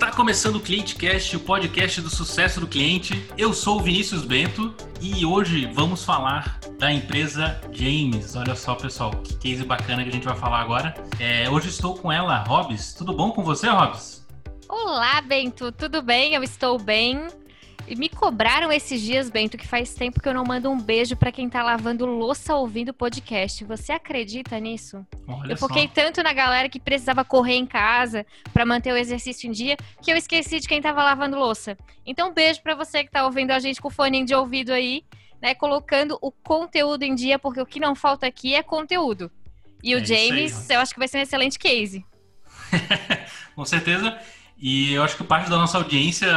Está começando o ClienteCast, o podcast do sucesso do cliente. Eu sou o Vinícius Bento e hoje vamos falar da empresa James. Olha só, pessoal, que case bacana que a gente vai falar agora. É, hoje estou com ela, Robs. Tudo bom com você, Robs? Olá, Bento. Tudo bem? Eu estou bem. E me cobraram esses dias, Bento, que faz tempo que eu não mando um beijo para quem tá lavando louça ouvindo o podcast. Você acredita nisso? Olha eu foquei só. tanto na galera que precisava correr em casa para manter o exercício em dia, que eu esqueci de quem tava lavando louça. Então, um beijo para você que tá ouvindo a gente com o fone de ouvido aí, né, colocando o conteúdo em dia, porque o que não falta aqui é conteúdo. E é o James, aí, eu acho que vai ser um excelente case. com certeza. E eu acho que parte da nossa audiência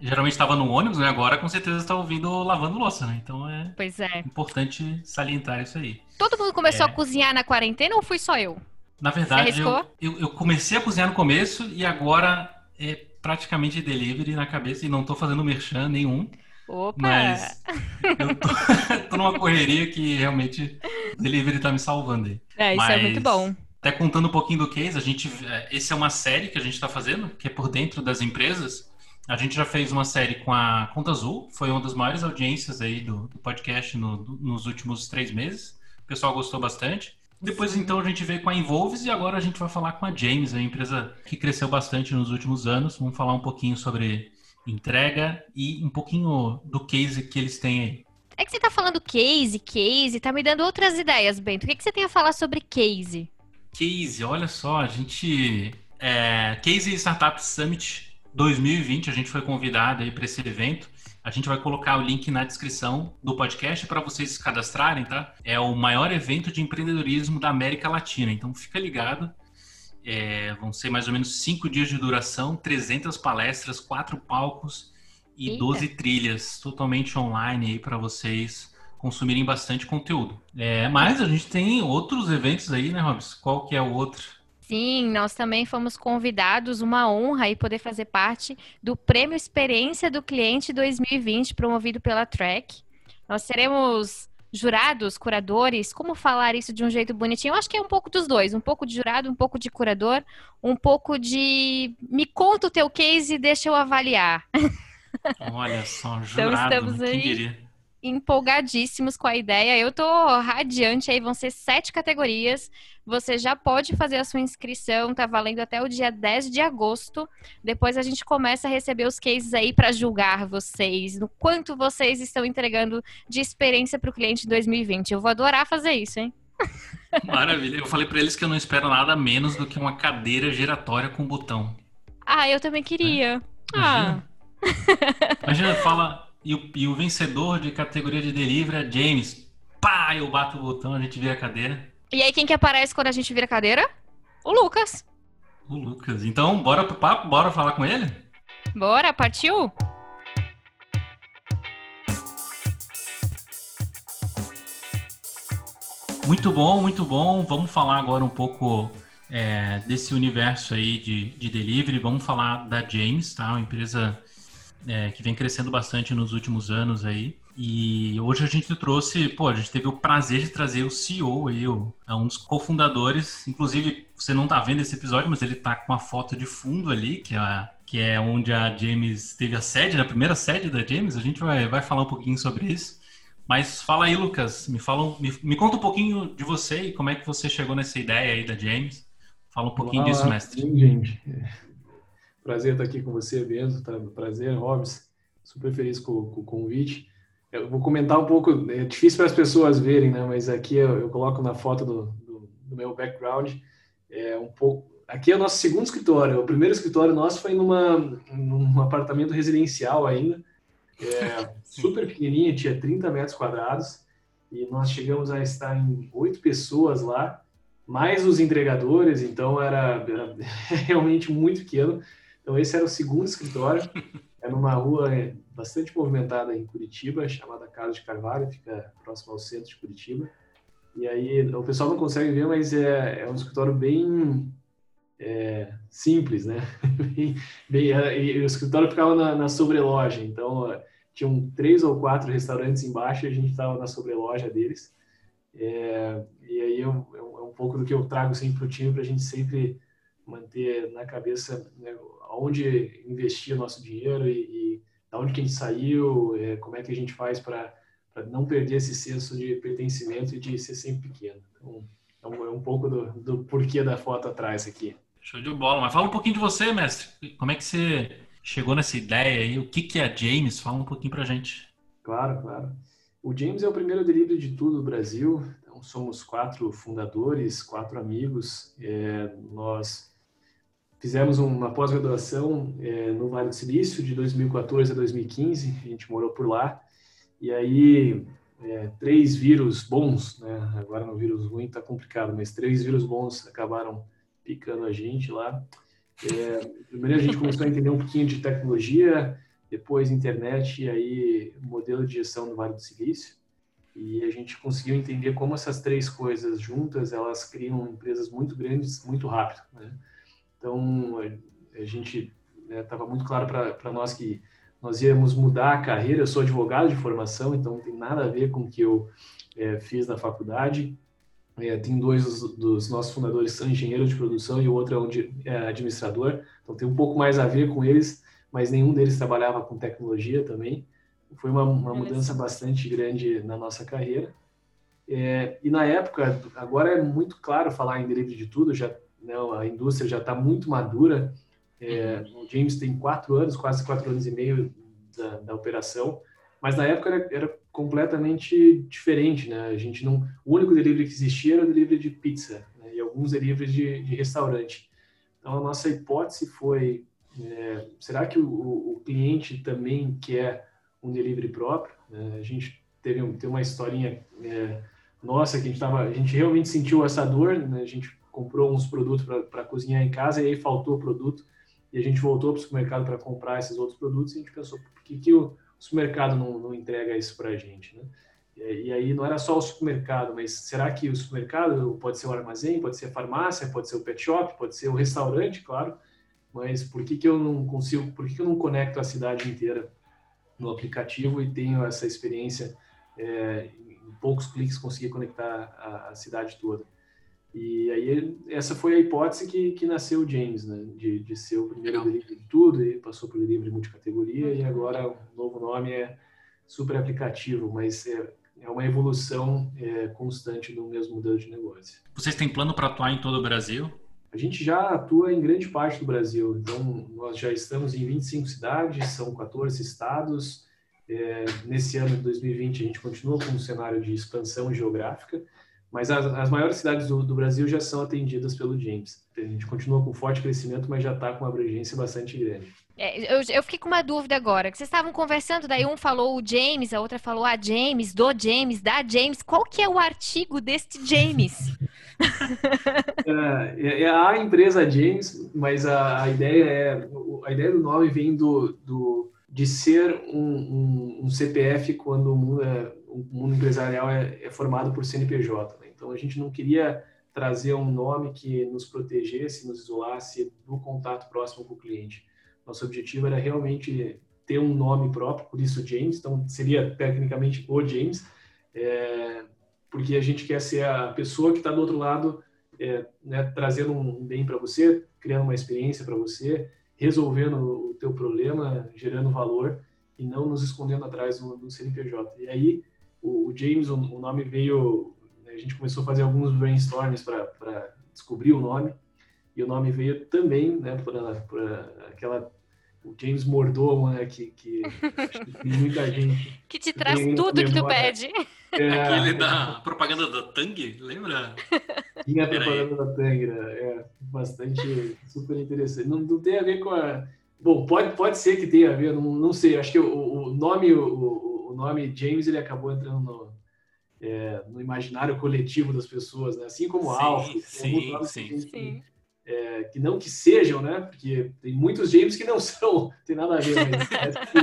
geralmente estava no ônibus, né? Agora com certeza está ouvindo lavando louça, né? Então é, pois é importante salientar isso aí. Todo mundo começou é... a cozinhar na quarentena ou fui só eu? Na verdade, eu, eu, eu, comecei a cozinhar no começo e agora é praticamente delivery na cabeça e não estou fazendo merchan nenhum. Opa! Mas eu tô, tô numa correria que realmente delivery está me salvando aí. É, isso mas... é muito bom. Até contando um pouquinho do case, a gente, é, esse é uma série que a gente está fazendo, que é por dentro das empresas. A gente já fez uma série com a Conta Azul, foi uma das maiores audiências aí do, do podcast no, do, nos últimos três meses. O pessoal gostou bastante. Depois, então, a gente veio com a Involves e agora a gente vai falar com a James, a empresa que cresceu bastante nos últimos anos. Vamos falar um pouquinho sobre entrega e um pouquinho do case que eles têm aí. É que você está falando case, case, tá me dando outras ideias, Bento. O que, que você tem a falar sobre case? Case, olha só, a gente. É, case Startup Summit 2020 a gente foi convidado aí para esse evento. A gente vai colocar o link na descrição do podcast para vocês se cadastrarem, tá? É o maior evento de empreendedorismo da América Latina, então fica ligado. É, vão ser mais ou menos cinco dias de duração, 300 palestras, quatro palcos e Eita. 12 trilhas totalmente online aí para vocês consumirem bastante conteúdo. É, mas a gente tem outros eventos aí, né, Robs? Qual que é o outro? Sim, nós também fomos convidados, uma honra aí poder fazer parte do Prêmio Experiência do Cliente 2020, promovido pela Track. Nós teremos jurados, curadores, como falar isso de um jeito bonitinho? Eu acho que é um pouco dos dois, um pouco de jurado, um pouco de curador, um pouco de me conta o teu case e deixa eu avaliar. Olha só, jurado, então estamos aí empolgadíssimos com a ideia. Eu tô radiante aí, vão ser sete categorias. Você já pode fazer a sua inscrição, tá valendo até o dia 10 de agosto. Depois a gente começa a receber os cases aí para julgar vocês, no quanto vocês estão entregando de experiência para o cliente em 2020. Eu vou adorar fazer isso, hein? Maravilha. Eu falei para eles que eu não espero nada menos do que uma cadeira giratória com botão. Ah, eu também queria. É? Imagina. Ah. Imagina, fala, e o, e o vencedor de categoria de delivery é James. Pá, eu bato o botão, a gente vira a cadeira. E aí, quem que aparece quando a gente vira a cadeira? O Lucas. O Lucas. Então, bora pro papo? Bora falar com ele? Bora, partiu? Muito bom, muito bom. Vamos falar agora um pouco é, desse universo aí de, de delivery. Vamos falar da James, tá? Uma empresa é, que vem crescendo bastante nos últimos anos aí. E hoje a gente trouxe, pô, a gente teve o prazer de trazer o CEO aí, o, é um dos cofundadores. Inclusive, você não tá vendo esse episódio, mas ele tá com uma foto de fundo ali, que é, que é onde a James teve a sede, né, a primeira sede da James. A gente vai, vai falar um pouquinho sobre isso. Mas fala aí, Lucas, me, fala, me, me conta um pouquinho de você e como é que você chegou nessa ideia aí da James. Fala um pouquinho Olá, disso, mestre. Sim, gente. Prazer estar aqui com você, Benzo. Tá? Prazer, Robs. Super feliz com, com, o convite. Eu vou comentar um pouco, é difícil para as pessoas verem, né? Mas aqui eu, eu coloco na foto do, do, do, meu background é um pouco. Aqui é o nosso segundo escritório. O primeiro escritório nosso foi numa, num apartamento residencial ainda, é, super pequenininho, tinha 30 metros quadrados e nós chegamos a estar em oito pessoas lá, mais os entregadores, então era, era realmente muito pequeno. Então, esse era o segundo escritório. É numa rua é, bastante movimentada em Curitiba, chamada Carlos de Carvalho, fica próximo ao centro de Curitiba. E aí, o pessoal não consegue ver, mas é, é um escritório bem é, simples, né? bem, bem, é, e o escritório ficava na, na sobreloja, então tinham três ou quatro restaurantes embaixo e a gente estava na sobreloja deles. É, e aí é é um pouco do que eu trago sempre para o time, para a gente sempre manter na cabeça né, onde investir o nosso dinheiro e, e da onde que a gente saiu, é, como é que a gente faz para não perder esse senso de pertencimento e de ser sempre pequeno. Então, é um, é um pouco do, do porquê da foto atrás aqui. Show de bola. Mas fala um pouquinho de você, mestre. Como é que você chegou nessa ideia aí? O que, que é James? Fala um pouquinho para gente. Claro, claro. O James é o primeiro delivery de tudo no Brasil. Então, somos quatro fundadores, quatro amigos. É, nós fizemos uma pós-graduação é, no Vale do Silício de 2014 a 2015. A gente morou por lá. E aí, é, três vírus bons, né? agora no vírus ruim está complicado, mas três vírus bons acabaram picando a gente lá. É, primeiro a gente começou a entender um pouquinho de tecnologia, depois internet e aí modelo de gestão do Vale do Silício. E a gente conseguiu entender como essas três coisas juntas, elas criam empresas muito grandes, muito rápido. Né? Então, a gente estava né, muito claro para nós que nós íamos mudar a carreira. Eu sou advogado de formação, então não tem nada a ver com o que eu é, fiz na faculdade. É, tem dois dos, dos, nossos fundadores são engenheiros de produção e o outro é, um, é administrador, então tem um pouco mais a ver com eles mas nenhum deles trabalhava com tecnologia também. Foi uma, uma mudança bastante grande na nossa carreira. É, e na época, agora é muito claro falar em delivery de tudo, já né, a indústria já está muito madura. É, uhum. o James tem quatro anos, quase quatro anos e meio da, da operação, mas na época era, era, completamente diferente, né? A gente não, o único delivery que existia era o delivery de pizza né, e alguns deliveries de, de restaurante. Então a nossa hipótese foi é, será que o, o, cliente também quer um delivery próprio? É, a gente teve um, tem uma historinha é, nossa que a gente, tava, a gente realmente sentiu essa dor, né? a gente comprou uns produtos para cozinhar em casa e aí faltou o produto e a gente voltou para o supermercado para comprar esses outros produtos e a gente pensou, por que, que o supermercado não, não entrega isso para a gente? Né? E, e aí não era só o supermercado, mas será que o supermercado pode ser o armazém, pode ser a farmácia, pode ser o pet shop, pode ser o restaurante, claro, mas por que, que eu não consigo, por que, que eu não conecto a cidade inteira no aplicativo e tenho essa experiência é, em poucos cliques conseguir conectar a, a, cidade toda? E aí essa foi a hipótese que, que nasceu o James, né? De, de ser o primeiro delivery de tudo, e passou por delivery multicategoria e agora o novo nome é super aplicativo, mas é, é uma evolução é, constante do mesmo modelo de negócio. Vocês têm plano para atuar em todo o Brasil? A gente já atua em grande parte do Brasil, então nós já estamos em 25 cidades, são 14 estados. É, nesse ano de 2020 a gente continua com um cenário de expansão geográfica, mas as, as maiores cidades do, do, Brasil já são atendidas pelo James. A gente continua com forte crescimento, mas já está com uma abrangência bastante grande. É, eu, eu, fiquei com uma dúvida agora. Vocês estavam conversando, daí um falou o James, a outra falou a James, do James, da James. Qual que é o artigo deste James? É, é, é, a empresa James, mas a, a, ideia é a ideia do nome vem do, do de ser um, um, um CPF quando o mundo, é, o mundo empresarial é, é formado por CNPJ. Né? Então a gente não queria trazer um nome que nos protegesse, nos isolasse do contato próximo com o cliente. Nosso objetivo era realmente ter um nome próprio, por isso James. Então seria tecnicamente o James. É, porque a gente quer ser a pessoa que está do outro lado, é, né, trazendo um bem para você, criando uma experiência para você, resolvendo o teu problema, gerando valor e não nos escondendo atrás do, do CNPJ. E aí o, James, o, nome veio, né, a gente começou a fazer alguns brainstorms para descobrir o nome e o nome veio também, né, por, por aquela o James Mordomo, né, que, que, que tem muita gente que te traz tudo que tu pede. É, Aquele da propaganda da Tang, lembra? Tinha a propaganda da Tang, né? é bastante super interessante. Não, não, tem a ver com a. Bom, pode, pode ser que tenha a ver, não, não sei. Acho que o, o nome, o, o, nome James ele acabou entrando no, é, no imaginário coletivo das pessoas, né? Assim como sim, Alf, sim, sim, sim. É, que não que sejam, né? Porque tem muitos James que não são, tem nada a ver, mas parece que,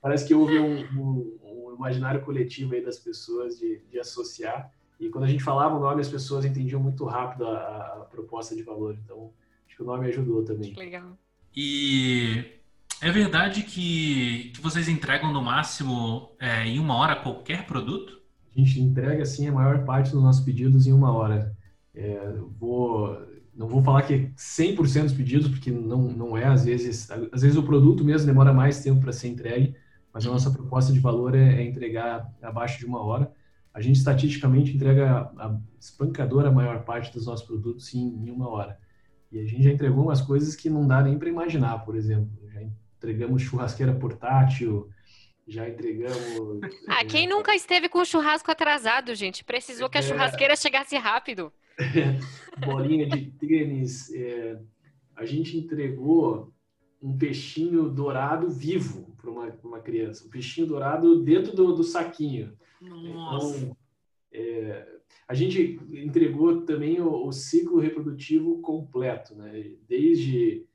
parece que houve um, um imaginário coletivo aí das pessoas de, de associar. E quando a gente falava o nome, as pessoas entendiam muito rápido a, a proposta de valor. Então, acho que o nome ajudou também. Legal. E é verdade que, que vocês entregam no máximo é, em uma hora qualquer produto? A gente entrega, assim, a maior parte dos nossos pedidos em uma hora. É, vou, não vou falar que é 100% dos pedidos, porque não, não é, às vezes, às vezes o produto mesmo demora mais tempo para ser entregue, mas a nossa proposta de valor é, é, entregar abaixo de uma hora. A gente estatisticamente entrega a espancadora maior parte dos nossos produtos em, em uma hora. E a gente já entregou umas coisas que não dá nem para imaginar, por exemplo. Já entregamos churrasqueira portátil, já entregamos. Ah, quem é, nunca esteve com o churrasco atrasado, gente? Precisou que a é. churrasqueira chegasse rápido. bolinha de tênis. É, a gente entregou um peixinho dourado vivo para uma, uma criança. Um peixinho dourado dentro do, do saquinho. Nossa. Então, é, a gente entregou também o, o, ciclo reprodutivo completo, né? Desde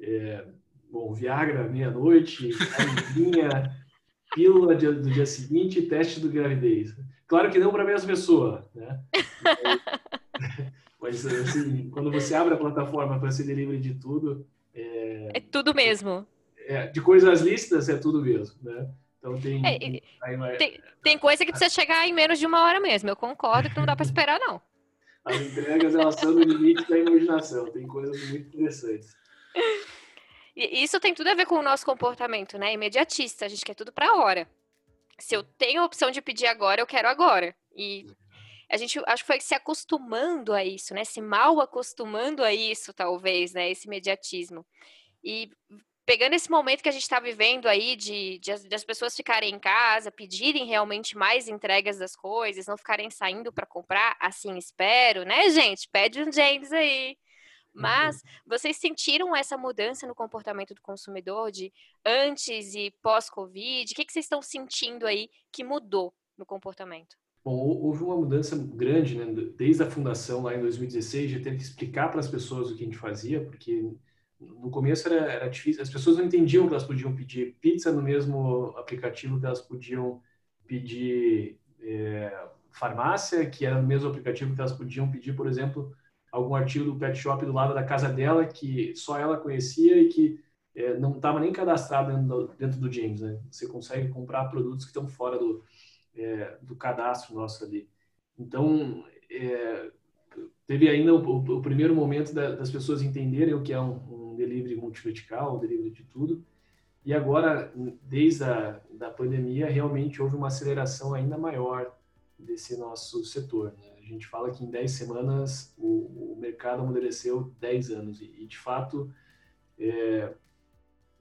é, bom, Viagra meia-noite, camisinha, pílula do dia seguinte e teste do gravidez. Claro que não para a mesma pessoa, né? Mas, assim, quando você abre a plataforma para ser delivery de tudo... É, é tudo mesmo. É, de coisas listas é tudo mesmo, né? Então tem, é, tem, tem, coisa que precisa chegar em menos de uma hora mesmo. Eu concordo que não dá para esperar, não. As entregas, elas são no limite da imaginação. Tem coisas muito interessantes. E isso tem tudo a ver com o nosso comportamento, né? Imediatista. A gente quer tudo para hora. Se eu tenho a opção de pedir agora, eu quero agora. E a gente acho que foi se acostumando a isso, né? Se mal acostumando a isso, talvez, né? Esse imediatismo. E pegando esse momento que a gente está vivendo aí de, de, de, as pessoas ficarem em casa, pedirem realmente mais entregas das coisas, não ficarem saindo para comprar, assim espero, né, gente? Pede um James aí. Mas uhum. vocês sentiram essa mudança no comportamento do consumidor de antes e pós-Covid? O que, que vocês estão sentindo aí que mudou no comportamento? Bom, houve uma mudança grande, né? Desde a fundação lá em 2016, de ter que explicar para as pessoas o que a gente fazia, porque no começo era, era difícil, as pessoas não entendiam que elas podiam pedir pizza no mesmo aplicativo que elas podiam pedir é, farmácia, que era no mesmo aplicativo que elas podiam pedir, por exemplo, algum artigo do pet shop do lado da casa dela que só ela conhecia e que é, não estava nem cadastrado dentro do, dentro do James. Né? Você consegue comprar produtos que estão fora do, é, do cadastro nosso ali. Então, é, teve ainda o, o, primeiro momento da, das pessoas entenderem o que é um, um delivery multivertical, um delivery de tudo. E agora, desde a da pandemia, realmente houve uma aceleração ainda maior desse nosso setor. Né? A gente fala que em 10 semanas o, o mercado amadureceu 10 anos e, e de fato, é,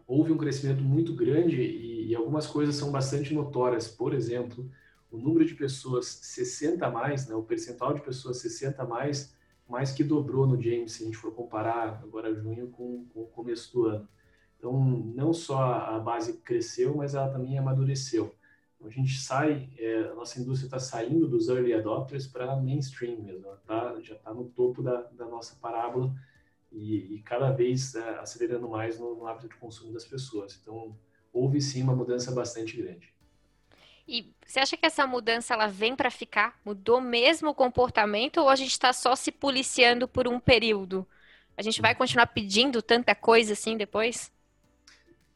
houve um crescimento muito grande e, e, algumas coisas são bastante notórias. Por exemplo, o número de pessoas 60 a mais, né, o percentual de pessoas 60 a mais, mais que dobrou no James, se a gente for comparar agora junho com, com o começo do ano. Então, não só a base cresceu, mas ela também amadureceu. A gente sai, é, a nossa indústria está saindo dos early adopters para mainstream mesmo, ela tá, já está no topo da, da nossa parábola e, e cada vez é, acelerando mais no, no hábito de consumo das pessoas. Então, houve sim uma mudança bastante grande. E você acha que essa mudança ela vem para ficar? Mudou mesmo o comportamento ou a gente está só se policiando por um período? A gente vai continuar pedindo tanta coisa assim depois?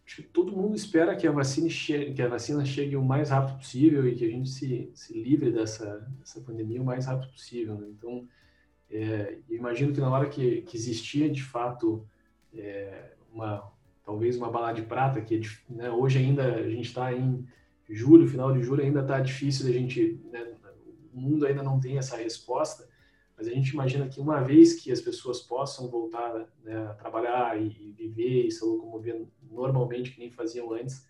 Acho que todo mundo espera que a vacina chegue, que a vacina chegue o mais rápido possível e que a gente se, se livre dessa, dessa pandemia o mais rápido possível. Né? Então, é, imagino que na hora que, que existia de fato é, uma talvez uma bala de prata que é né, hoje ainda a gente está em julho, final de julho, ainda está difícil a gente, né, o mundo ainda não tem essa resposta, mas a gente imagina que uma vez que as pessoas possam voltar né, a trabalhar e, e, viver e se locomover normalmente, que nem faziam antes,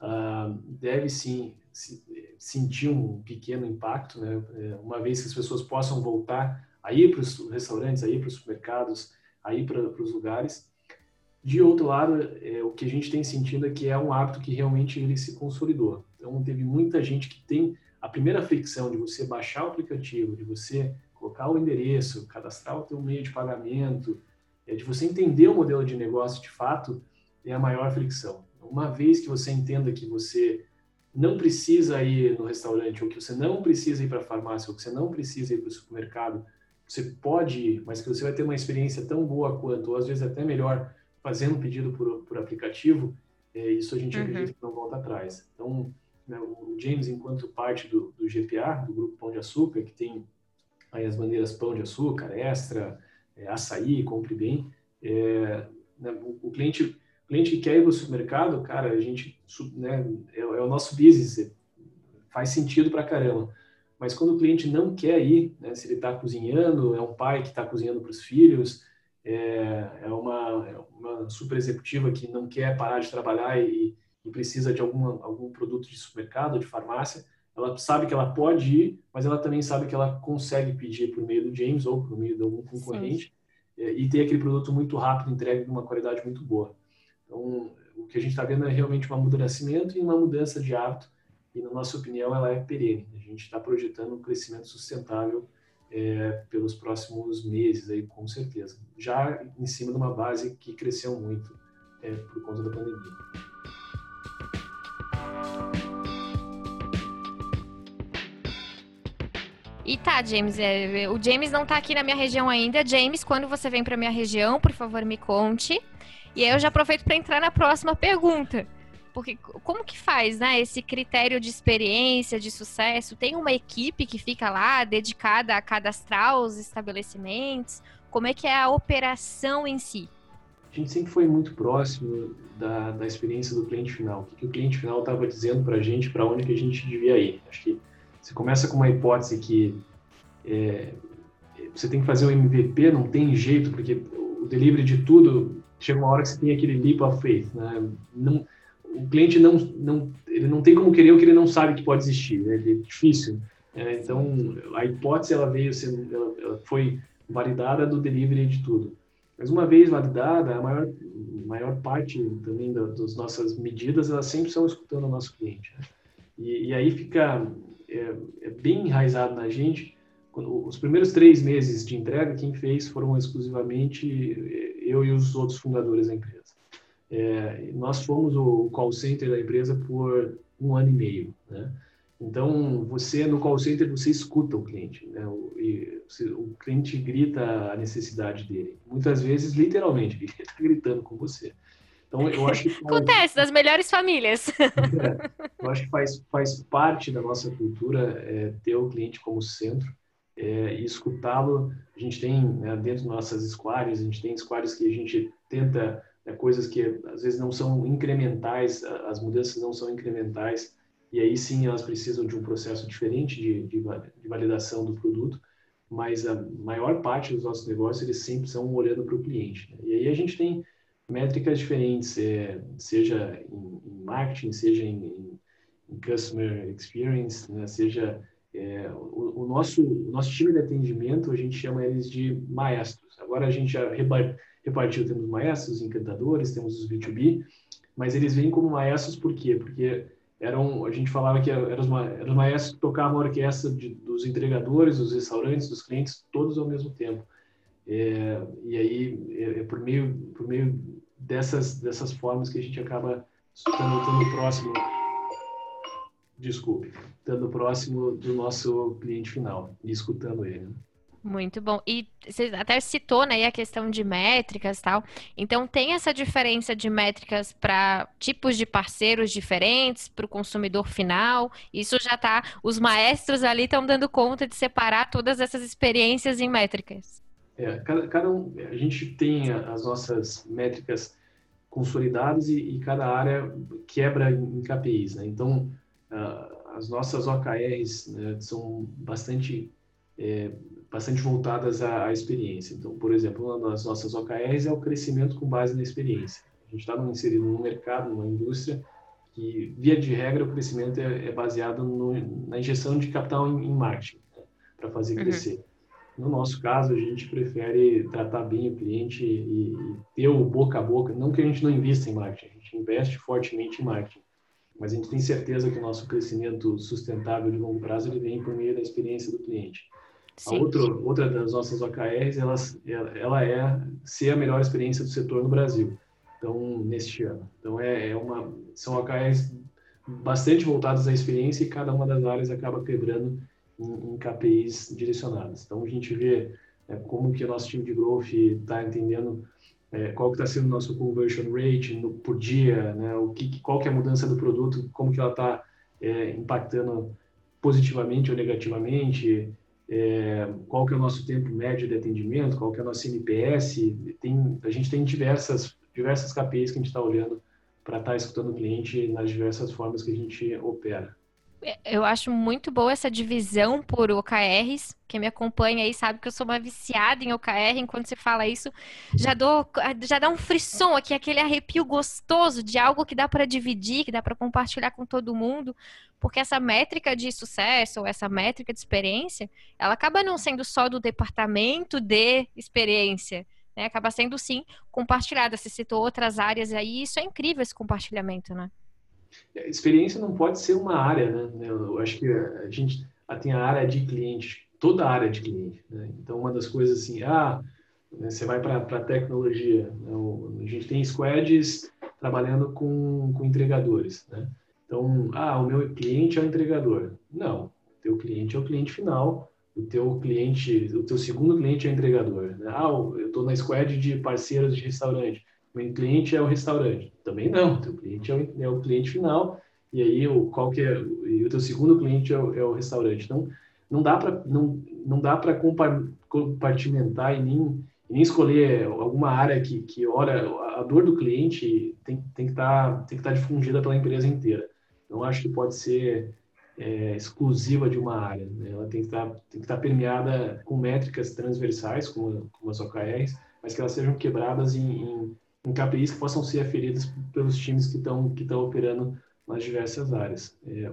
uh, deve sim se, sentir um pequeno impacto, né? É, uma vez que as pessoas possam voltar a ir para os restaurantes, a ir para os supermercados, a ir para os lugares, de outro lado, é, o que a gente tem sentido é que é um hábito que realmente ele se consolidou. Então, teve muita gente que tem a primeira fricção de você baixar o aplicativo, de você colocar o endereço, cadastrar o teu meio de pagamento, é, de você entender o modelo de negócio de fato, é a maior fricção. Uma vez que você entenda que você não precisa ir no restaurante, ou que você não precisa ir para a farmácia, ou que você não precisa ir para o supermercado, você pode ir, mas que você vai ter uma experiência tão boa quanto, ou às vezes até melhor, fazendo pedido por, por aplicativo, é, isso a gente uhum. acredita que não volta atrás. Então, né, o James, enquanto parte do, do GPA, do Grupo Pão de Açúcar, que tem aí as bandeiras Pão de Açúcar, Extra, é, açaí, compre bem. É, né, o, o, cliente, cliente que quer ir no supermercado, cara, a gente, né, é, é o nosso business, faz sentido para caramba. Mas quando o cliente não quer ir, né, se ele está cozinhando, é um pai que está cozinhando para os filhos, é, é, uma, é uma super executiva que não quer parar de trabalhar e, e precisa de alguma, algum produto de supermercado, de farmácia, ela sabe que ela pode ir, mas ela também sabe que ela consegue pedir por meio do James ou por meio de algum concorrente é, e ter aquele produto muito rápido, entregue de uma qualidade muito boa. Então, o que a gente está vendo é realmente de nascimento e uma mudança de hábito e, na nossa opinião, ela é perene. A gente está projetando um crescimento sustentável é, pelos próximos meses, aí, com certeza. Já em cima de uma base que cresceu muito é, por conta da pandemia. E tá, James, é, o James não tá aqui na minha região ainda. James, quando você vem para minha região, por favor, me conte. E aí eu já aproveito para entrar na próxima pergunta. Porque como que faz, né, esse critério de experiência, de sucesso? Tem uma equipe que fica lá dedicada a cadastrar os estabelecimentos? Como é que é a operação em si? A gente sempre foi muito próximo da, da experiência do cliente final. O que, o cliente final estava dizendo para a gente, para onde que a gente devia ir. Acho que você começa com uma hipótese que é, você tem que fazer o MVP, não tem jeito, porque o delivery de tudo chega uma hora que você tem aquele leap of faith. Né? Não, o cliente não, não, ele não tem como querer o que ele não sabe que pode existir. Né? É difícil. É, então, a hipótese ela veio ela, ela, foi validada do delivery de tudo. Mas uma vez validada, a maior, maior parte também da, das nossas medidas, elas sempre são escutando o nosso cliente. Né? E, e, aí fica é, é bem enraizado na gente. Quando, os primeiros três meses de entrega, quem fez foram exclusivamente é, eu e os outros fundadores da empresa. É, nós fomos o call center da empresa por um ano e meio, né? Então, você no call center você escuta o cliente, né? O, e, o cliente grita a necessidade dele. Muitas vezes, literalmente, ele está gritando com você. Então, eu acho que acontece das melhores famílias. É, eu acho que faz faz parte da nossa cultura é, ter o cliente como centro é, e escutá-lo. A gente tem né, dentro das nossas squads, a gente tem squads que a gente tenta né, coisas que às vezes não são incrementais, as mudanças não são incrementais e aí sim elas precisam de um processo diferente de, de, de validação do produto mas a maior parte dos nossos negócios eles sempre são olhando para o cliente. Né? E aí a gente tem métricas diferentes, é, seja em, em, marketing, seja em, em customer experience, né? seja é, o, o, nosso o nosso time de atendimento a gente chama eles de maestros. Agora a gente já repartiu temos maestros, encantadores, temos os B2B, mas eles vêm como maestros por quê? Porque eram a gente falava que eram os, maestros que tocavam a orquestra de, dos entregadores, dos restaurantes, dos clientes, todos ao mesmo tempo. É, e aí é, é, por meio por meio dessas dessas formas que a gente acaba estando, próximo desculpe estando próximo do nosso cliente final e escutando ele né? Muito bom. E você até citou, né, a questão de métricas tal. Então, tem essa diferença de métricas para tipos de parceiros diferentes, para o consumidor final. Isso já está. Os maestros ali estão dando conta de separar todas essas experiências em métricas. É, cada, cada um, a gente tem as nossas métricas consolidadas e, e cada área quebra em KPIs, né? Então, uh, as nossas OKRs né, são bastante é, bastante voltadas à, à, experiência. Então, por exemplo, uma das nossas OKRs é o crescimento com base na experiência. A gente está inserido num mercado, numa indústria que, via de regra, o crescimento é, é baseado no, na injeção de capital em, em marketing né, para fazer uhum. crescer. No nosso caso, a gente prefere tratar bem o cliente e, e, ter o boca a boca. Não que a gente não invista em marketing, a gente investe fortemente em marketing, mas a gente tem certeza que o nosso crescimento sustentável de longo prazo ele vem por meio da experiência do cliente. Sim. A outra, outra das nossas OKRs, ela, ela é ser a melhor experiência do setor no Brasil. Então, neste ano. Então, é, é uma, são OKRs bastante voltadas à experiência e cada uma das áreas acaba quebrando em, em KPIs direcionadas. Então, a gente vê é, como que o nosso time de growth está entendendo é, qual que está sendo o nosso conversion rate no, por dia, né, o que, qual que é a mudança do produto, como que ela está é, impactando positivamente ou negativamente, é, qual que é o nosso tempo médio de atendimento, qual que é o nosso NPS. Tem, a gente tem diversas, diversas KPIs que a gente está olhando para estar tá escutando o cliente nas diversas formas que a gente opera. Eu acho muito boa essa divisão por OKRs. Quem me acompanha aí sabe que eu sou uma viciada em OKR. Enquanto você fala isso, já, dou, já dá um frisson aqui, aquele arrepio gostoso de algo que dá para dividir, que dá para compartilhar com todo mundo. Porque essa métrica de sucesso, ou essa métrica de experiência, ela acaba não sendo só do departamento de experiência. Né? Acaba sendo, sim, compartilhada. Você citou outras áreas aí, isso é incrível esse compartilhamento, né? Experiência não pode ser uma área, né? Eu acho que a gente tem a área de cliente, toda a área de cliente. Né? Então, uma das coisas assim, ah, né, você vai para a tecnologia, né? a gente tem squads trabalhando com, com entregadores, né? Então, ah, o meu cliente é o entregador. Não, o teu cliente é o cliente final, o teu cliente, o teu segundo cliente é o entregador. Né? Ah, eu estou na squad de parceiros de restaurante meu cliente é o restaurante. Também não, teu cliente é o, é o cliente final e aí o qual que é e o teu segundo cliente é o, é o restaurante. Então não dá para não, não dá para compartimentar e nem, nem escolher alguma área que que ora a dor do cliente tem, tem que estar tá, estar tá difundida pela empresa inteira. Não acho que pode ser é, exclusiva de uma área. Né? Ela tem que estar tá, estar tá permeada com métricas transversais, como, como as OKRs, mas que elas sejam quebradas em, em em KPIs que possam ser aferidas pelos times que estão que estão operando nas diversas áreas. É,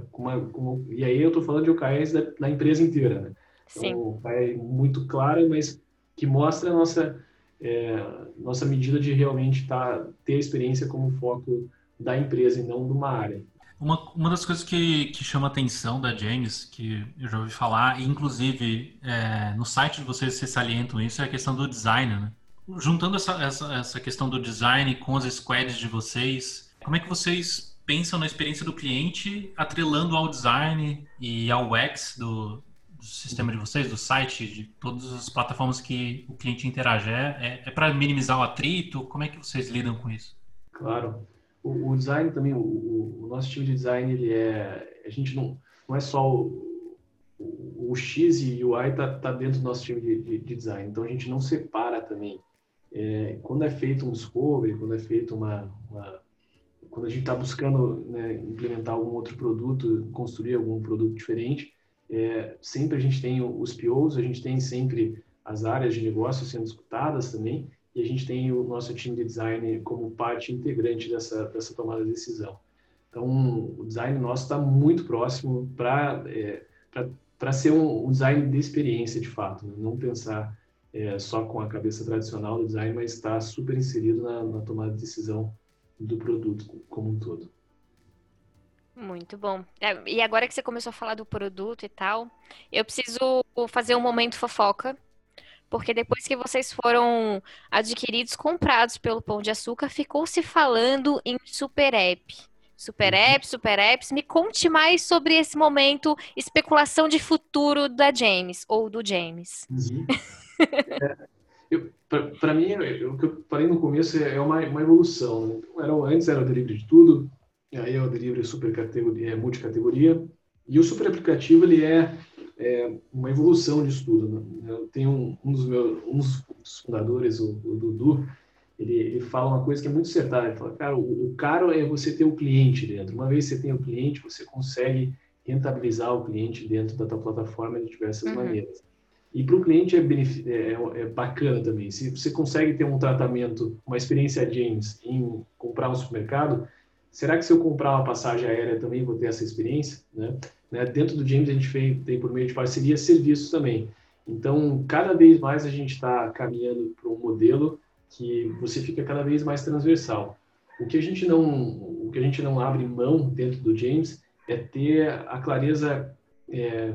e aí eu estou falando de OKRs da, da, empresa inteira, né? Então, é muito clara, mas que mostra a nossa é, nossa medida de realmente tá, ter a experiência como foco da empresa e não de uma área. Uma, uma das coisas que, que chama atenção da James, que eu já ouvi falar, e inclusive é, no site de vocês vocês salientam isso, é a questão do design, né? Juntando essa, essa, essa questão do design com as squads de vocês, como é que vocês pensam na experiência do cliente, atrelando ao design e ao UX do, do sistema de vocês, do site, de todas as plataformas que o cliente interage? É, é, é para minimizar o atrito? Como é que vocês lidam com isso? Claro. O, o design também, o, o, nosso time de design, ele é. A gente não, não é só o, o, X e o Y está tá dentro do nosso time de, de, de, design. Então a gente não separa também é, quando é feito um discovery, quando é feito uma, uma quando a gente está buscando né, implementar algum outro produto, construir algum produto diferente, é, sempre a gente tem os POs, a gente tem sempre as áreas de negócio sendo escutadas também, e a gente tem o nosso time de design como parte integrante dessa, dessa tomada de decisão. Então, o design nosso está muito próximo para é, ser um, um, design de experiência, de fato, né? não pensar é, só com a cabeça tradicional do design, mas está super inserido na, na tomada de decisão do produto como um todo. Muito bom. É, e agora que você começou a falar do produto e tal, eu preciso fazer um momento fofoca, porque depois que vocês foram adquiridos, comprados pelo Pão de Açúcar, ficou se falando em super app. Super uhum. apps, super apps. Me conte mais sobre esse momento, especulação de futuro da James, ou do James. Uhum. É, para mim, o que eu falei no começo é uma, uma evolução. Né? Então, era, antes era o delivery de tudo, aí é o delivery super categoria, é multicategoria, e o super aplicativo ele é, é uma evolução disso tudo. Né? Eu tenho um, um, dos meus um dos fundadores, o, o Dudu, ele, ele, fala uma coisa que é muito certa. Ele fala, cara, o, o caro é você ter o cliente dentro. Uma vez que você tem o cliente, você consegue rentabilizar o cliente dentro da tua plataforma de diversas uhum. maneiras. E para o cliente é, é, é, bacana também. Se você consegue ter um tratamento, uma experiência James em comprar um supermercado, será que se eu comprar uma passagem aérea também vou ter essa experiência? Né? né? Dentro do James a gente fez, tem por meio de parceria serviços também. Então, cada vez mais a gente está caminhando para um modelo que você fica cada vez mais transversal. O que a gente não, o que a gente não abre mão dentro do James é ter a clareza é,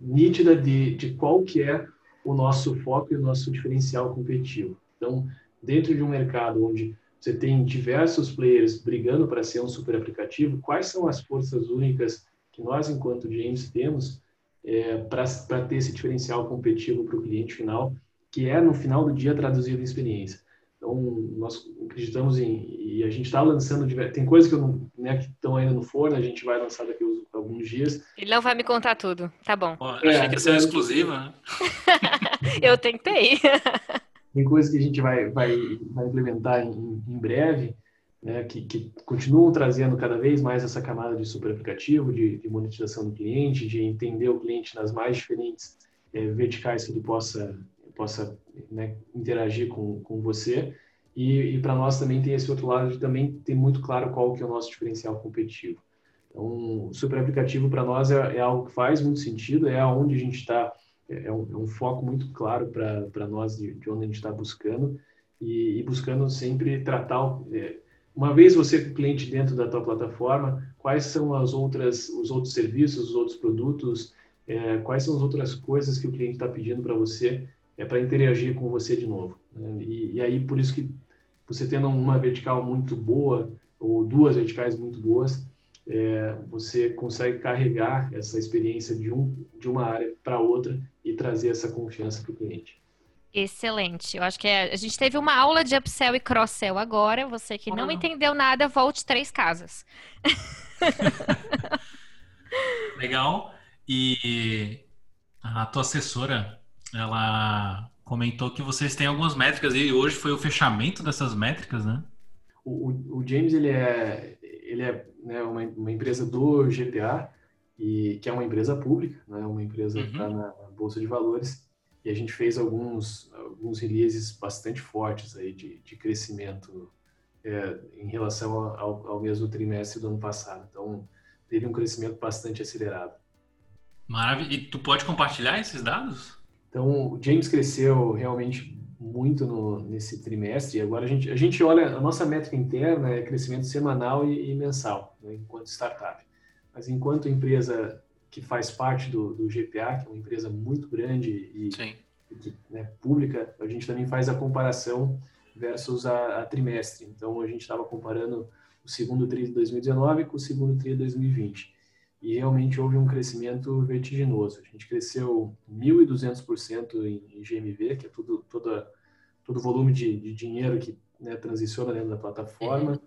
nítida de, de qual que é o nosso foco e o nosso diferencial competitivo. Então, dentro de um mercado onde você tem diversos players brigando para ser um super aplicativo, quais são as forças únicas que nós, enquanto James, temos é, para ter esse diferencial competitivo para o cliente final, que é, no final do dia, traduzido em experiência. Então, nós acreditamos em, e a gente está lançando, tem coisas que, eu não, né, que estão ainda no forno, a gente vai lançar daqui a alguns dias. Ele não vai me contar tudo, tá bom. Pô, achei é, que ia ser é, exclusiva, né? eu tentei. tem coisas que a gente vai, vai, vai implementar em, em breve, né, que, que, continuam trazendo cada vez mais essa camada de super aplicativo, de, de monetização do cliente, de entender o cliente nas mais diferentes é, verticais que ele possa, possa né, interagir com, com você. E, e para nós também tem esse outro lado de também ter muito claro qual que é o nosso diferencial competitivo. Então, o super aplicativo para nós é, é, algo que faz muito sentido, é aonde a gente está, é, é, um, é, um, foco muito claro para nós de, de, onde a gente está buscando e, e, buscando sempre tratar, é, uma vez você cliente dentro da tua plataforma, quais são as outras, os outros serviços, os outros produtos, é, quais são as outras coisas que o cliente está pedindo para você é para interagir com você de novo. Né? E, e, aí, por isso que você tendo uma vertical muito boa, ou duas verticais muito boas, é, você consegue carregar essa experiência de, um, de uma área para outra e trazer essa confiança para o cliente. Excelente. Eu acho que é, a gente teve uma aula de upsell e cross-sell agora. Você que não entendeu nada, volte três casas. Legal. E a tua assessora, ela comentou que vocês têm algumas métricas e hoje foi o fechamento dessas métricas, né? O, o, James, ele é, ele é né, uma, uma, empresa do GPA, e, que é uma empresa pública, né, uma empresa que está uhum. na Bolsa de Valores e a gente fez alguns, alguns releases bastante fortes aí de, de crescimento é, em relação ao, ao mesmo trimestre do ano passado. Então, teve um crescimento bastante acelerado. Maravilha. E tu pode compartilhar esses dados? Então, o James cresceu realmente muito no, nesse trimestre. E agora a gente, a gente olha, a nossa métrica interna é crescimento semanal e, e mensal, né, enquanto startup. Mas enquanto empresa que faz parte do, do GPA, que é uma empresa muito grande e, e né, pública, a gente também faz a comparação versus a, a trimestre. Então, a gente estava comparando o segundo TRI de 2019 com o segundo TRI de 2020. E realmente houve um crescimento vertiginoso. A gente cresceu 1.200% em, GMV, que é tudo, toda, todo o volume de, de dinheiro que né, transiciona dentro da plataforma,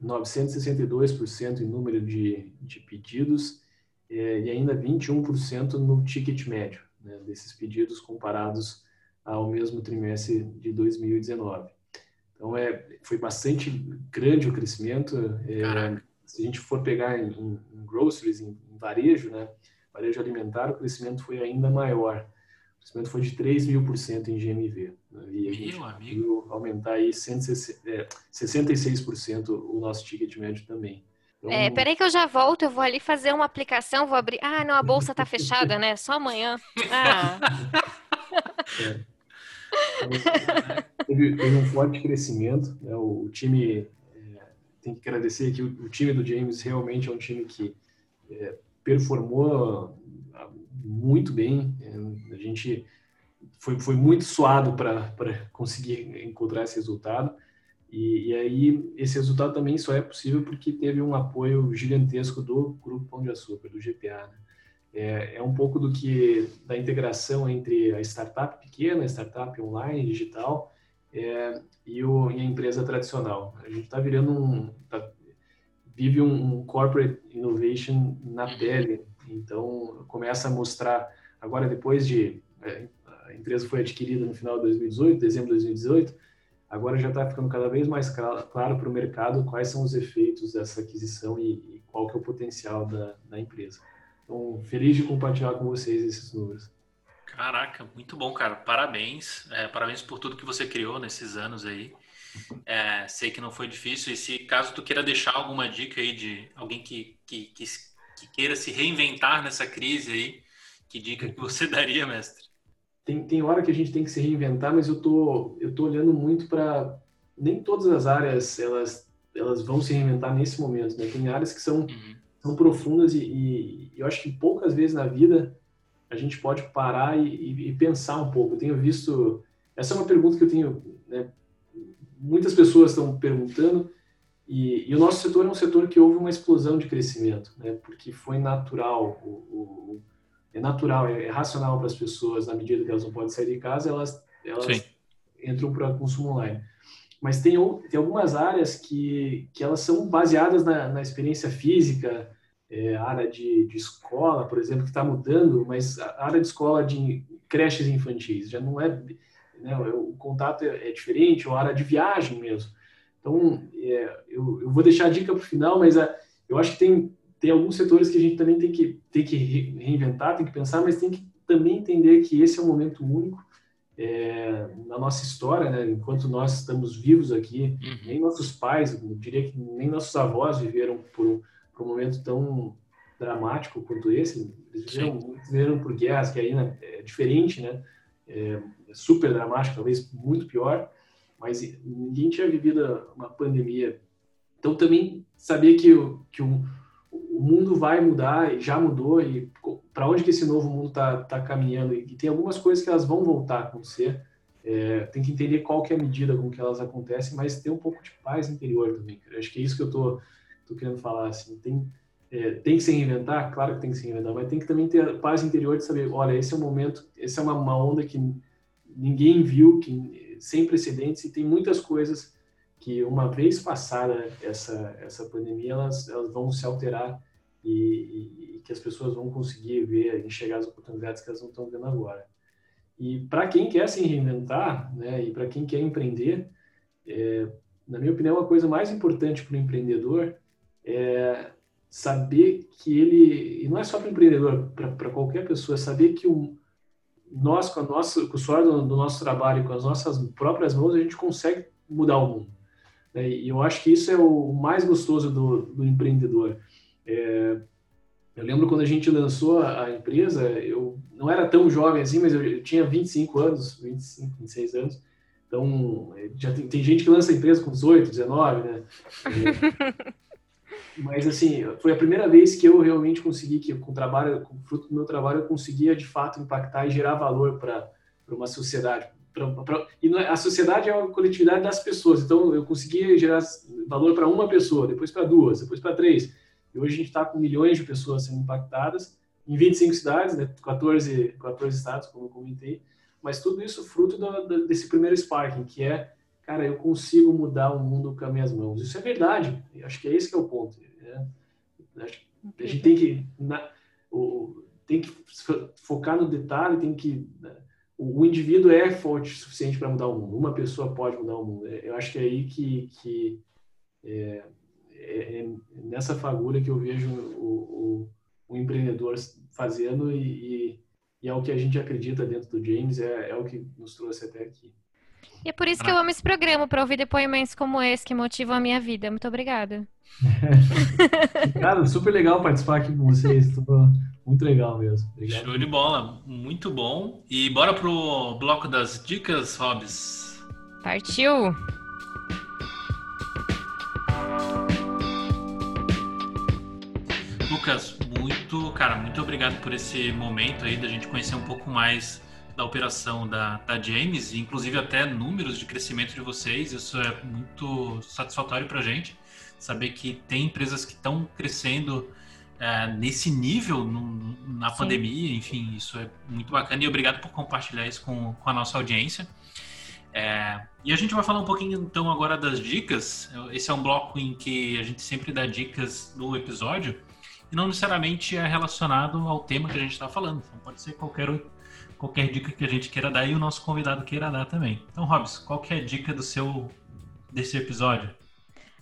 962% em número de, de pedidos é, e ainda 21% no ticket médio né, desses pedidos comparados ao mesmo trimestre de 2019. Então, é, foi bastante grande o crescimento. É, se a gente for pegar em, em groceries, em, em, varejo, né, varejo alimentar, o crescimento foi ainda maior. O crescimento foi de 3 mil por cento em GMV. Né, e a gente conseguiu aumentar aí 160, é, 66% o nosso ticket médio também. Então... É, peraí que eu já volto, eu vou ali fazer uma aplicação, vou abrir. Ah, não, a bolsa tá fechada, né? Só amanhã. Ah. É. Teve, teve, um forte crescimento, né? o, o time tem que agradecer que o, o, time do James realmente é um time que é, performou ah, muito bem. É, a gente foi, foi muito suado para conseguir encontrar esse resultado. E, e, aí, esse resultado também só é possível porque teve um apoio gigantesco do Grupo Pão de Açúcar, do GPA. Né? É, é, um pouco do que, da integração entre a startup pequena, a startup online, digital, é, e, o, e, a empresa tradicional. A gente está virando um, tá, vive um, um, corporate innovation na pele, então começa a mostrar, agora depois de, é, a empresa foi adquirida no final de 2018, dezembro de 2018, agora já está ficando cada vez mais claro para o mercado quais são os efeitos dessa aquisição e, e qual que é o potencial da, da, empresa. Então, feliz de compartilhar com vocês esses números. Caraca, muito bom, cara. Parabéns. É, parabéns por tudo que você criou nesses anos aí. É, sei que não foi difícil. E se caso tu queira deixar alguma dica aí de alguém que, que, que, que queira se reinventar nessa crise aí, que dica que você daria, mestre? tem, tem hora que a gente tem que se reinventar, mas eu tô, eu tô olhando muito para nem todas as áreas elas elas vão se reinventar nesse momento, né? Tem áreas que são, uhum. são profundas e, e, eu acho que poucas vezes na vida a gente pode parar e, e, pensar um pouco. Eu tenho visto, essa é uma pergunta que eu tenho, né? Muitas pessoas estão perguntando e, e, o nosso setor é um setor que houve uma explosão de crescimento, né? Porque foi natural o, o é natural, é, é racional para as pessoas, na medida que elas não podem sair de casa, elas, elas entram para consumo online. mas tem, tem algumas áreas que, que elas são baseadas na, na experiência física, é, área de, de escola, por exemplo, que está mudando, mas a área de escola de creches infantis já não é, né, o contato é, é diferente, ou a área de viagem mesmo. Então, é, eu, eu, vou deixar a dica para o final, mas a, eu acho que tem, tem alguns setores que a gente também tem que, tem que reinventar, tem que pensar, mas tem que também entender que esse é um momento único é, na nossa história, né? enquanto nós estamos vivos aqui, uhum. nem nossos pais, eu diria que nem nossos avós viveram por, por um momento tão dramático quanto esse. Eles viveram, viveram por guerras, que aí né, é diferente, né? É, super dramático, talvez muito pior, mas ninguém tinha vivido uma pandemia. Então também saber que, que o, o mundo vai mudar, já mudou, e para onde que esse novo mundo está tá caminhando, e tem algumas coisas que elas vão voltar a acontecer, é, tem que entender qual que é a medida com que elas acontecem, mas ter um pouco de paz interior também. Acho que é isso que eu tô, tô querendo falar, assim, tem, é, tem que se reinventar, claro que tem que se reinventar, mas tem que também ter paz interior de saber, olha, esse é um momento, essa é uma, uma onda que ninguém viu, que sem precedentes, e tem muitas coisas que uma vez passada essa essa pandemia elas, elas vão se alterar e, e, que as pessoas vão conseguir ver enxergar as oportunidades que elas não estão vendo agora. E para quem quer se reinventar né e para quem quer empreender é, na minha opinião a coisa mais importante para o empreendedor é saber que ele e não é só para empreendedor para qualquer pessoa é saber que o nós com a nossa com o suor do, do nosso trabalho com as nossas próprias mãos a gente consegue mudar o mundo né? E eu acho que isso é o mais gostoso do, do empreendedor. É, eu lembro quando a gente lançou a, empresa, eu não era tão jovem assim, mas eu, eu tinha 25 anos, 25, 26 anos. Então, é, já tem, tem, gente que lança a empresa com 18, 19, né? Mas, assim, foi a primeira vez que eu realmente consegui, que com o trabalho, com fruto do meu trabalho, eu conseguia, de fato, impactar e gerar valor para uma sociedade, Pra, pra, e é, a sociedade é uma coletividade das pessoas. Então, eu conseguia gerar valor para uma pessoa, depois para duas, depois para três. E hoje a gente está com milhões de pessoas sendo impactadas em 25 cidades, né, 14, 14 estados, como eu comentei. Mas tudo isso fruto desse primeiro sparking, que é, cara, eu consigo mudar o mundo com as minhas mãos. Isso é verdade. Eu acho que é esse que é o ponto. Né? A gente tem que, na, o, tem que focar no detalhe, tem que né, o indivíduo é forte o suficiente para mudar o mundo. Uma pessoa pode mudar o mundo. É, eu acho que é aí que, que é, é, é nessa fagulha que eu vejo o, o, o empreendedor fazendo e, e, e, é o que a gente acredita dentro do James, é, é o que nos trouxe até aqui. E é por isso que eu amo esse programa, para ouvir depoimentos como esse que motivam a minha vida. Muito obrigada. Cara, super legal participar aqui com vocês. Muito legal mesmo. Obrigado. Show de bola. Muito bom. E bora pro bloco das dicas, Hobbs. Partiu! Lucas, muito, cara, muito obrigado por esse momento aí da gente conhecer um pouco mais da operação da, da James, inclusive até números de crescimento de vocês. Isso é muito satisfatório para a gente saber que tem empresas que estão crescendo é, nesse nível no, na Sim. pandemia, enfim, isso é muito bacana e obrigado por compartilhar isso com, com a nossa audiência. É, e a gente vai falar um pouquinho então agora das dicas. Esse é um bloco em que a gente sempre dá dicas no episódio e não necessariamente é relacionado ao tema que a gente está falando. Então pode ser qualquer, qualquer dica que a gente queira dar e o nosso convidado queira dar também. Então, Robs, qual que é a dica do seu desse episódio?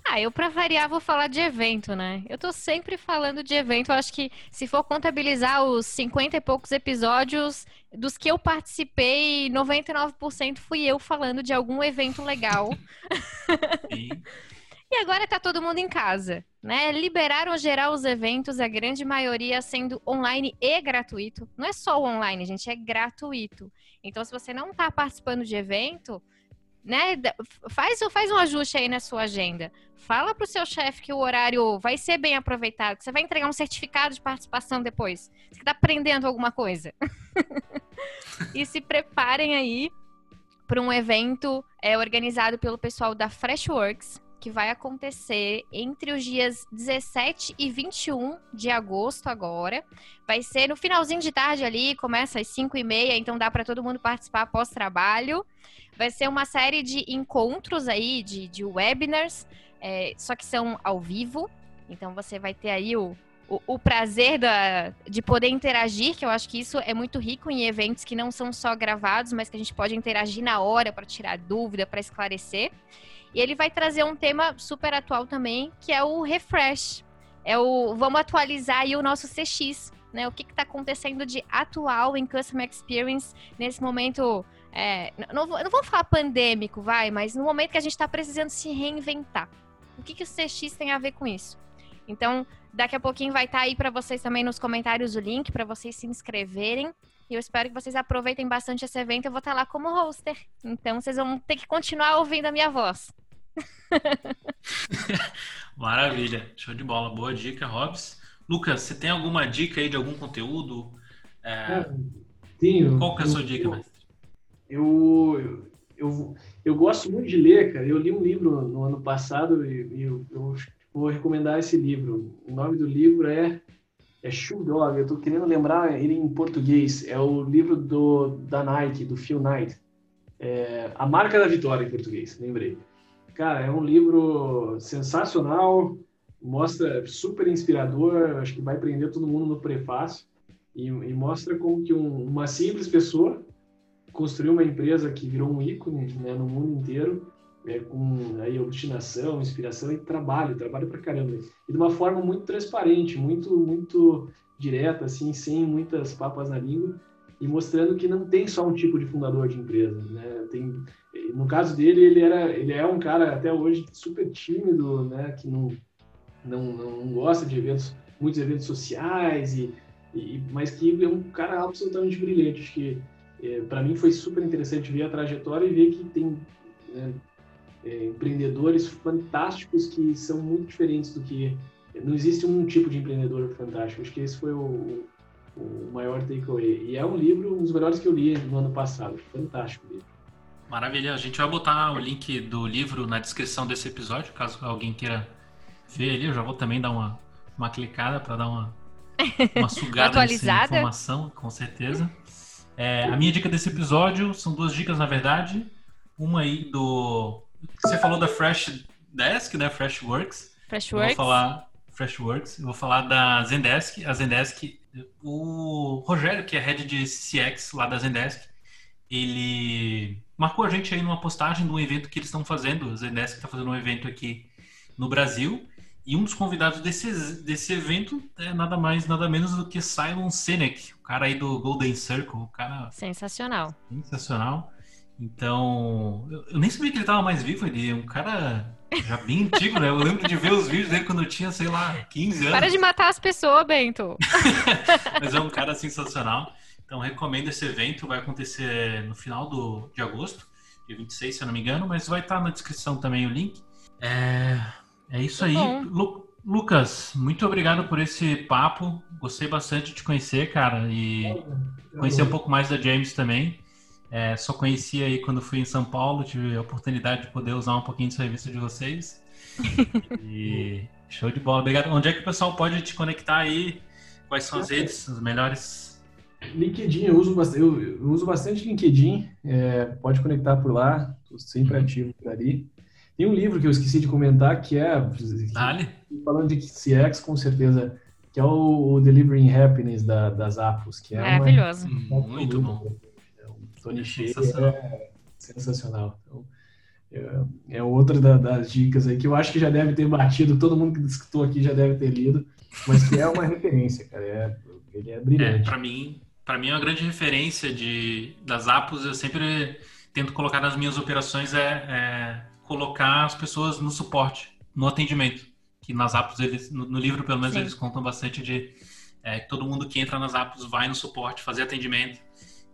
Ah, eu para variar vou falar de evento, né? Eu tô sempre falando de evento. Eu acho que se for contabilizar os 50 e poucos episódios dos que eu participei, 99% fui eu falando de algum evento legal. e agora tá todo mundo em casa, né? Liberaram geral os eventos, a grande maioria sendo online e gratuito. Não é só online, gente, é gratuito. Então, se você não tá participando de evento, né? Faz, faz um ajuste aí na sua agenda. Fala para o seu chefe que o horário vai ser bem aproveitado, que você vai entregar um certificado de participação depois. Você está aprendendo alguma coisa. e se preparem aí para um evento é, organizado pelo pessoal da Freshworks. Que vai acontecer entre os dias 17 e 21 de agosto agora. Vai ser no finalzinho de tarde ali, começa às 5 e meia, então dá para todo mundo participar pós-trabalho. Vai ser uma série de encontros aí, de, de webinars, é, só que são ao vivo. Então você vai ter aí o, o, o prazer da, de poder interagir, que eu acho que isso é muito rico em eventos que não são só gravados, mas que a gente pode interagir na hora para tirar dúvida, para esclarecer. E ele vai trazer um tema super atual também, que é o refresh. É o vamos atualizar aí o nosso CX, né? O que está acontecendo de atual em Customer Experience nesse momento. É, não, não vou falar pandêmico, vai, mas no momento que a gente está precisando se reinventar. O que, que o CX tem a ver com isso? Então, daqui a pouquinho vai estar tá aí para vocês também nos comentários o link para vocês se inscreverem. E eu espero que vocês aproveitem bastante esse evento. Eu vou estar lá como hoster. Então, vocês vão ter que continuar ouvindo a minha voz. Maravilha. Show de bola. Boa dica, Robs. Lucas, você tem alguma dica aí de algum conteúdo? É... é tenho. Qual que é a sua dica, mestre? Eu, eu, eu, gosto muito de ler, cara. Eu li um livro no ano passado e eu, eu vou recomendar esse livro. O nome do livro é é Shoe Dog. Eu estou querendo lembrar ele em português. É o livro do da Nike, do Phil Knight. É, a marca da vitória em português. Lembrei. Cara, é um livro sensacional. Mostra super inspirador. Acho que vai prender todo mundo no prefácio e, e mostra como que um, uma simples pessoa construiu uma empresa que virou um ícone né, no mundo inteiro é, com aí, obstinação, inspiração e trabalho, trabalho pra caramba. E de uma forma muito transparente, muito, muito direta, assim, sem muitas papas na língua, e mostrando que não tem só um tipo de fundador de empresa, né? Tem, no caso dele, ele era, ele é um cara até hoje super tímido, né? Que não, não, não gosta de eventos, muitos eventos sociais e, e mas que é um cara absolutamente brilhante. Acho que é, para mim foi super interessante ver a trajetória e ver que tem né, é, empreendedores fantásticos que são muito diferentes do que. Não existe um tipo de empreendedor fantástico. Acho que esse foi o, o maior takeaway. E é um livro, um dos melhores que eu li no ano passado. Fantástico livro. Maravilha. A gente vai botar o link do livro na descrição desse episódio, caso alguém queira ver ali. Eu já vou também dar uma, uma clicada para dar uma, uma sugada nessa informação, com certeza. É, a minha dica desse episódio são duas dicas, na verdade. Uma aí do você falou da Fresh Desk, né? Freshworks. Freshworks. Eu vou falar Freshworks. Eu vou falar da Zendesk. A Zendesk, o Rogério, que é head de CX lá da Zendesk, ele marcou a gente aí numa postagem de um evento que eles estão fazendo. A Zendesk está fazendo um evento aqui no Brasil. E um dos convidados desse, desse evento é nada mais, nada menos do que Simon Sinek, o cara aí do Golden Circle, o cara... Sensacional. Sensacional. Então, eu, nem sabia que ele estava mais vivo. Ele é um cara já bem antigo, né? Eu lembro de ver os vídeos dele quando eu tinha, sei lá, 15 anos. Para de matar as pessoas, Bento. Mas é um cara sensacional. Então, recomendo esse evento. Vai acontecer no final do, de agosto, dia 26, se eu não me engano. Mas vai estar na descrição também o link. É, é isso aí. Lu, Lucas, muito obrigado por esse papo. Gostei bastante de te conhecer, cara. E conhecer um pouco mais da James também. É, só conheci aí quando fui em São Paulo, tive a oportunidade de poder usar um pouquinho do serviço de vocês. e show de bola. Obrigado. Onde é que o pessoal pode te conectar aí? Quais são as redes, as melhores? LinkedIn, eu uso bastante, eu, uso bastante LinkedIn, é, pode conectar por lá, estou sempre uhum. ativo por ali. Tem um livro que eu esqueci de comentar, que é, Dale. falando de CX, com certeza, que é o, o Delivering Happiness da, das Apos, que é Maravilhoso. Uma, muito bom. Tony Shea é sensacional. Então, é, é outra da, das dicas aí que eu acho que já deve ter batido, todo mundo que escutou aqui já deve ter lido, mas que é uma referência, cara. É, ele é brilhante. É, para mim, para mim é uma grande referência de das Apos. Eu sempre tento colocar nas minhas operações é, é colocar as pessoas no suporte, no atendimento. Que nas Apos eles, no, no livro pelo menos Sim. eles contam bastante de é, que todo mundo que entra nas Apos vai no suporte fazer atendimento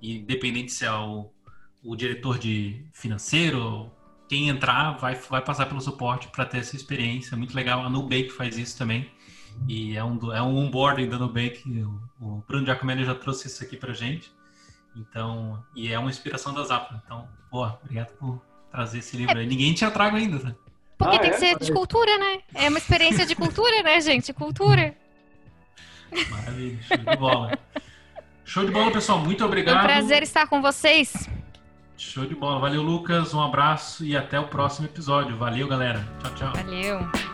independente se é o, o diretor de financeiro, quem entrar vai, vai passar pelo suporte para ter essa experiência. Muito legal. A Nubank faz isso também. E é um, é um onboarding da Nubank. O, o Bruno Giacomelli já trouxe isso aqui para gente. Então, e é uma inspiração das Apple. Então, boa, obrigado por trazer esse livro aí. Ninguém tinha trago ainda, né? Porque Ah, tem é? que ser de cultura, né? É uma experiência de cultura, né, gente? Cultura. Maravilha, show de bola. Show de bola, pessoal. Muito Foi obrigado. um prazer estar com vocês. Show de bola. Valeu, Lucas. Um abraço e até o próximo episódio. Valeu, galera. Tchau, tchau. Valeu.